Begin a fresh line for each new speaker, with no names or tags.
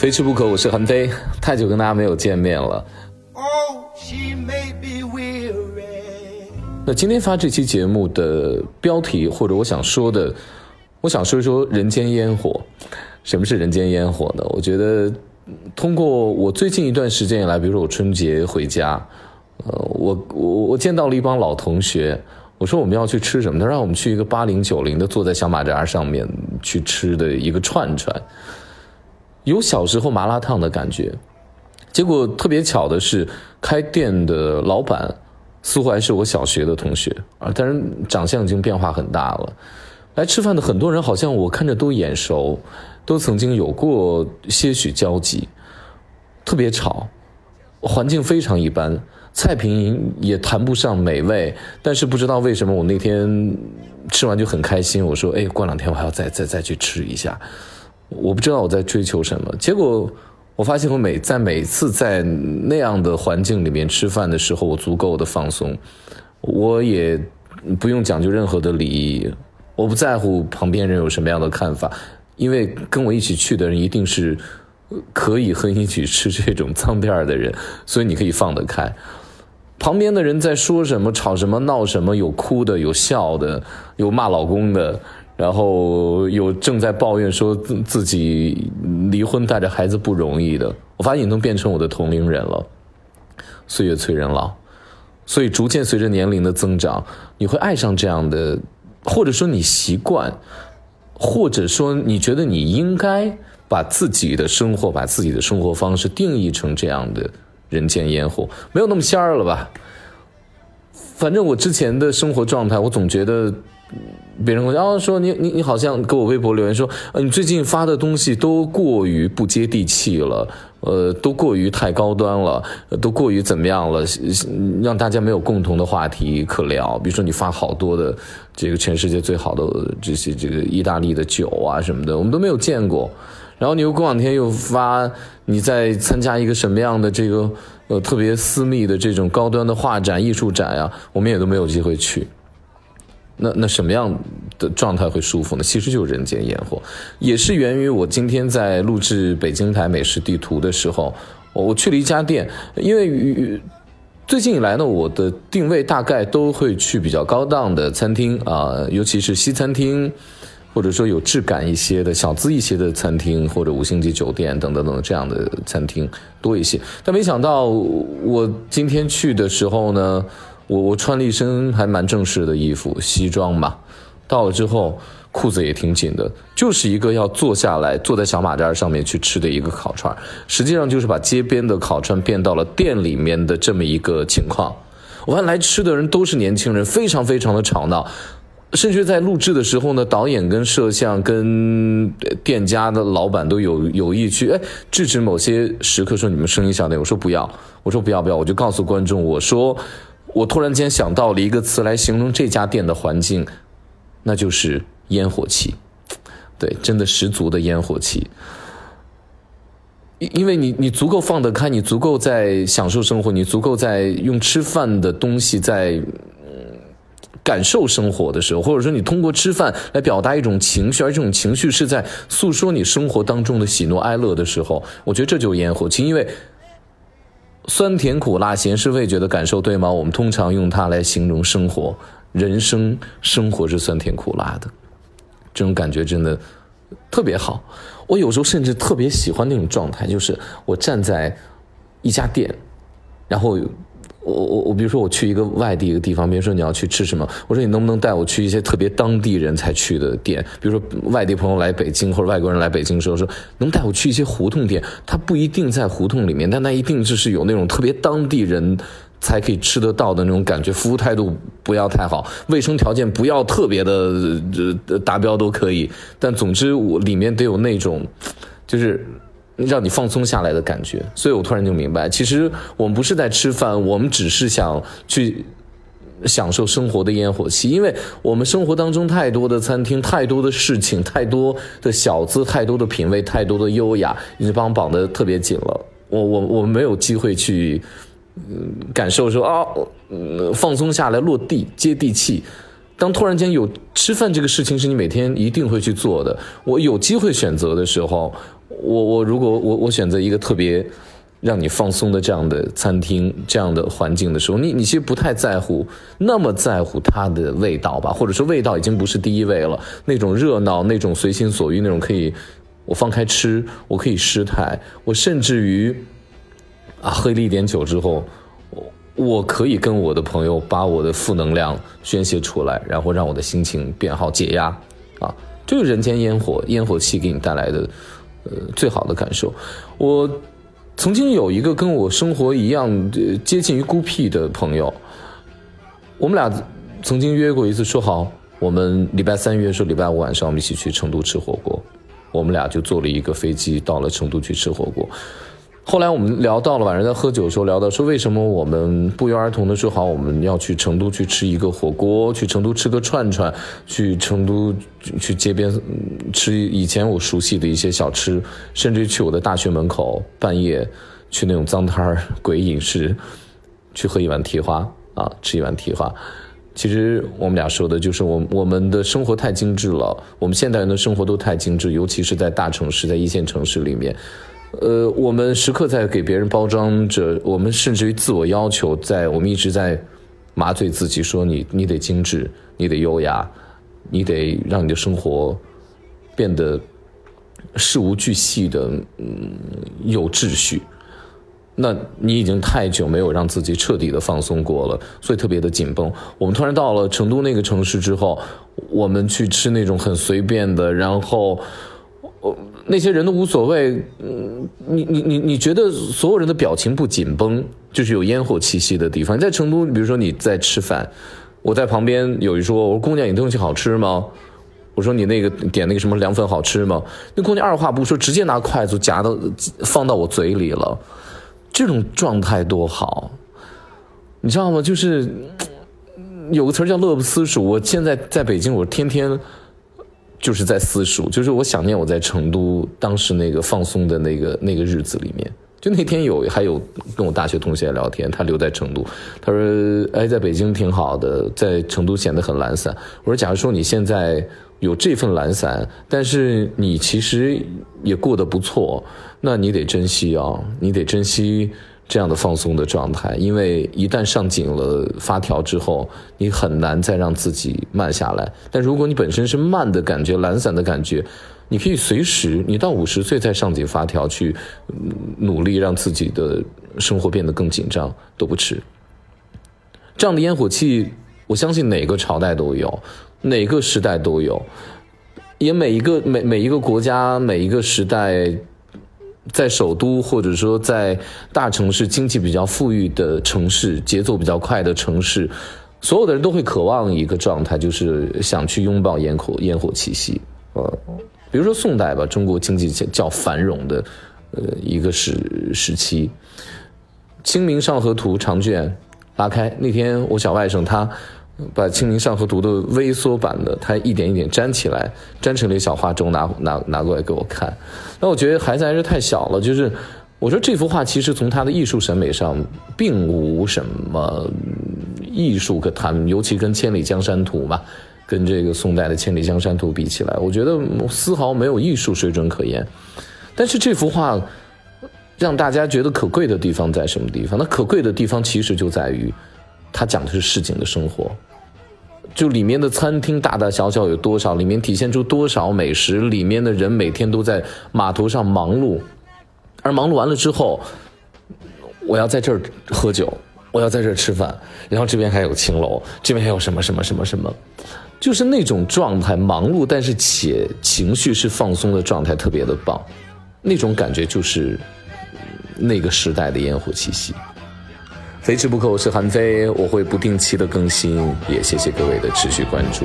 非吃不可，我是韩飞，太久跟大家没有见面了。那今天发这期节目的标题，或者我想说的，我想说一说人间烟火。什么是人间烟火呢？我觉得，通过我最近一段时间以来，比如说我春节回家，呃，我我我见到了一帮老同学，我说我们要去吃什么？他让我们去一个八零九零的坐在小马扎上面去吃的一个串串，有小时候麻辣烫的感觉。结果特别巧的是，开店的老板似乎还是我小学的同学啊，但是长相已经变化很大了。来吃饭的很多人好像我看着都眼熟，都曾经有过些许交集。特别吵，环境非常一般，菜品也谈不上美味，但是不知道为什么我那天吃完就很开心。我说：“哎，过两天我还要再再再去吃一下。”我不知道我在追求什么，结果。我发现我每在每次在那样的环境里面吃饭的时候，我足够的放松，我也不用讲究任何的礼仪，我不在乎旁边人有什么样的看法，因为跟我一起去的人一定是可以和你一起吃这种脏辫的人，所以你可以放得开。旁边的人在说什么、吵什么、闹什么，有哭的，有笑的，有骂老公的。然后有正在抱怨说自自己离婚带着孩子不容易的，我发现你都变成我的同龄人了。岁月催人老，所以逐渐随着年龄的增长，你会爱上这样的，或者说你习惯，或者说你觉得你应该把自己的生活、把自己的生活方式定义成这样的人间烟火，没有那么仙儿了吧？反正我之前的生活状态，我总觉得。别人然后说你你你好像给我微博留言说，呃，你最近发的东西都过于不接地气了，呃，都过于太高端了，都过于怎么样了，让大家没有共同的话题可聊。比如说你发好多的这个全世界最好的这些这个意大利的酒啊什么的，我们都没有见过。然后你又过两天又发你在参加一个什么样的这个呃特别私密的这种高端的画展艺术展呀，我们也都没有机会去。那那什么样的状态会舒服呢？其实就是人间烟火，也是源于我今天在录制北京台美食地图的时候，我我去了一家店，因为最近以来呢，我的定位大概都会去比较高档的餐厅啊，尤其是西餐厅，或者说有质感一些的小资一些的餐厅，或者五星级酒店等等等这样的餐厅多一些。但没想到我今天去的时候呢。我我穿了一身还蛮正式的衣服，西装嘛。到了之后，裤子也挺紧的，就是一个要坐下来坐在小马扎上面去吃的一个烤串，实际上就是把街边的烤串变到了店里面的这么一个情况。我看来吃的人都是年轻人，非常非常的吵闹，甚至在录制的时候呢，导演跟摄像跟店家的老板都有有意去哎制止某些时刻说你们声音小点，我说不要，我说不要不要，我就告诉观众我说。我突然间想到了一个词来形容这家店的环境，那就是烟火气。对，真的十足的烟火气。因因为你你足够放得开，你足够在享受生活，你足够在用吃饭的东西在感受生活的时候，或者说你通过吃饭来表达一种情绪，而这种情绪是在诉说你生活当中的喜怒哀乐的时候，我觉得这就是烟火气，因为。酸甜苦辣咸是味觉的感受，对吗？我们通常用它来形容生活，人生生活是酸甜苦辣的，这种感觉真的特别好。我有时候甚至特别喜欢那种状态，就是我站在一家店，然后。我我我，比如说我去一个外地一个地方，比如说你要去吃什么，我说你能不能带我去一些特别当地人才去的店？比如说外地朋友来北京或者外国人来北京的时候，说能带我去一些胡同店，它不一定在胡同里面，但它一定就是有那种特别当地人才可以吃得到的那种感觉，服务态度不要太好，卫生条件不要特别的呃达标都可以，但总之我里面得有那种就是。让你放松下来的感觉，所以我突然就明白，其实我们不是在吃饭，我们只是想去享受生活的烟火气。因为我们生活当中太多的餐厅，太多的事情，太多的小资，太多的品味，太多的优雅，已经把我绑得特别紧了。我我我们没有机会去感受说啊，放松下来，落地接地气。当突然间有吃饭这个事情是你每天一定会去做的，我有机会选择的时候。我我如果我我选择一个特别让你放松的这样的餐厅这样的环境的时候，你你其实不太在乎那么在乎它的味道吧，或者说味道已经不是第一位了。那种热闹，那种随心所欲，那种可以我放开吃，我可以失态，我甚至于啊喝了一点酒之后，我我可以跟我的朋友把我的负能量宣泄出来，然后让我的心情变好解压啊，就是人间烟火，烟火气给你带来的。呃，最好的感受，我曾经有一个跟我生活一样接近于孤僻的朋友，我们俩曾经约过一次，说好我们礼拜三约，说礼拜五晚上我们一起去成都吃火锅，我们俩就坐了一个飞机到了成都去吃火锅。后来我们聊到了晚上在喝酒的时候聊到说，为什么我们不约而同的说好我们要去成都去吃一个火锅，去成都吃个串串，去成都去街边吃以前我熟悉的一些小吃，甚至去我的大学门口半夜去那种脏摊儿、鬼饮食，去喝一碗蹄花啊，吃一碗蹄花。其实我们俩说的就是我我们的生活太精致了，我们现代人的生活都太精致，尤其是在大城市，在一线城市里面。呃，我们时刻在给别人包装着，我们甚至于自我要求，在我们一直在麻醉自己，说你你得精致，你得优雅，你得让你的生活变得事无巨细的，嗯，有秩序。那你已经太久没有让自己彻底的放松过了，所以特别的紧绷。我们突然到了成都那个城市之后，我们去吃那种很随便的，然后。那些人都无所谓，嗯，你你你你觉得所有人的表情不紧绷，就是有烟火气息的地方。在成都，比如说你在吃饭，我在旁边有一说，我说姑娘，你东西好吃吗？我说你那个点那个什么凉粉好吃吗？那姑娘二话不说，直接拿筷子夹到放到我嘴里了，这种状态多好，你知道吗？就是有个词叫乐不思蜀。我现在在北京，我天天。就是在私塾，就是我想念我在成都当时那个放松的那个那个日子里面。就那天有还有跟我大学同学聊天，他留在成都，他说：“哎，在北京挺好的，在成都显得很懒散。”我说：“假如说你现在有这份懒散，但是你其实也过得不错，那你得珍惜啊，你得珍惜。”这样的放松的状态，因为一旦上紧了发条之后，你很难再让自己慢下来。但如果你本身是慢的感觉、懒散的感觉，你可以随时，你到五十岁再上紧发条去努力让自己的生活变得更紧张都不迟。这样的烟火气，我相信哪个朝代都有，哪个时代都有，也每一个每每一个国家、每一个时代。在首都或者说在大城市、经济比较富裕的城市、节奏比较快的城市，所有的人都会渴望一个状态，就是想去拥抱烟火、烟火气息。呃，比如说宋代吧，中国经济较繁荣的呃一个时时期，《清明上河图》长卷拉开，那天我小外甥他。把《清明上河图》的微缩版的，它一点一点粘起来，粘成了一小画轴，拿拿拿过来给我看。那我觉得孩子还是太小了，就是我说这幅画其实从他的艺术审美上并无什么艺术可谈，尤其跟《千里江山图》嘛，跟这个宋代的《千里江山图》比起来，我觉得丝毫没有艺术水准可言。但是这幅画让大家觉得可贵的地方在什么地方？那可贵的地方其实就在于，它讲的是市井的生活。就里面的餐厅大大小小有多少？里面体现出多少美食？里面的人每天都在码头上忙碌，而忙碌完了之后，我要在这儿喝酒，我要在这儿吃饭，然后这边还有青楼，这边还有什么什么什么什么，就是那种状态，忙碌但是且情绪是放松的状态，特别的棒，那种感觉就是那个时代的烟火气息。非吃不可，我是韩非，我会不定期的更新，也谢谢各位的持续关注。